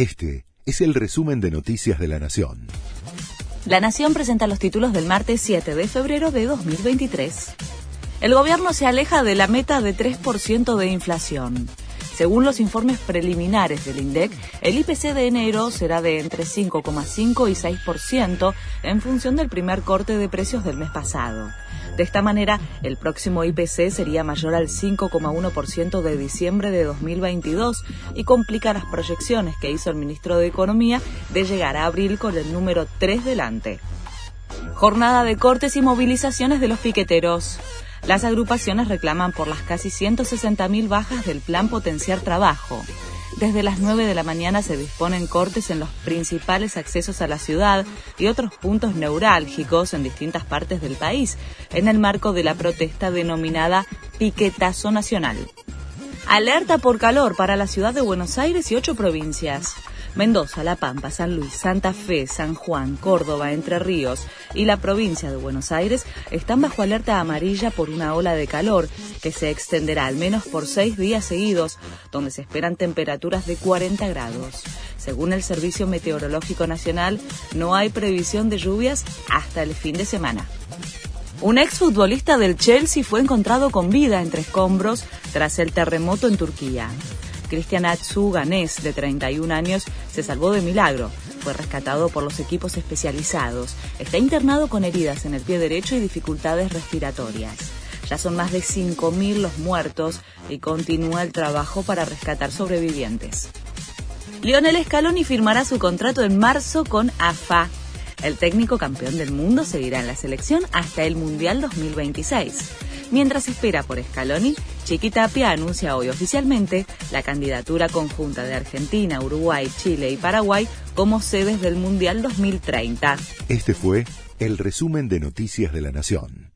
Este es el resumen de Noticias de la Nación. La Nación presenta los títulos del martes 7 de febrero de 2023. El gobierno se aleja de la meta de 3% de inflación. Según los informes preliminares del INDEC, el IPC de enero será de entre 5,5 y 6% en función del primer corte de precios del mes pasado. De esta manera, el próximo IPC sería mayor al 5,1% de diciembre de 2022 y complica las proyecciones que hizo el ministro de Economía de llegar a abril con el número 3 delante. Jornada de cortes y movilizaciones de los piqueteros. Las agrupaciones reclaman por las casi 160.000 bajas del plan Potenciar Trabajo. Desde las 9 de la mañana se disponen cortes en los principales accesos a la ciudad y otros puntos neurálgicos en distintas partes del país, en el marco de la protesta denominada Piquetazo Nacional. Alerta por calor para la ciudad de Buenos Aires y ocho provincias. Mendoza, La Pampa, San Luis, Santa Fe, San Juan, Córdoba, Entre Ríos y la provincia de Buenos Aires están bajo alerta amarilla por una ola de calor que se extenderá al menos por seis días seguidos, donde se esperan temperaturas de 40 grados. Según el Servicio Meteorológico Nacional, no hay previsión de lluvias hasta el fin de semana. Un exfutbolista del Chelsea fue encontrado con vida entre escombros tras el terremoto en Turquía. Cristian Atsu Ganés, de 31 años, se salvó de milagro. Fue rescatado por los equipos especializados. Está internado con heridas en el pie derecho y dificultades respiratorias. Ya son más de 5.000 los muertos y continúa el trabajo para rescatar sobrevivientes. Lionel Scaloni firmará su contrato en marzo con AFA. El técnico campeón del mundo seguirá en la selección hasta el Mundial 2026. Mientras espera por Scaloni, Chiquitapia anuncia hoy oficialmente la candidatura conjunta de Argentina, Uruguay, Chile y Paraguay como sedes del Mundial 2030. Este fue el resumen de Noticias de la Nación.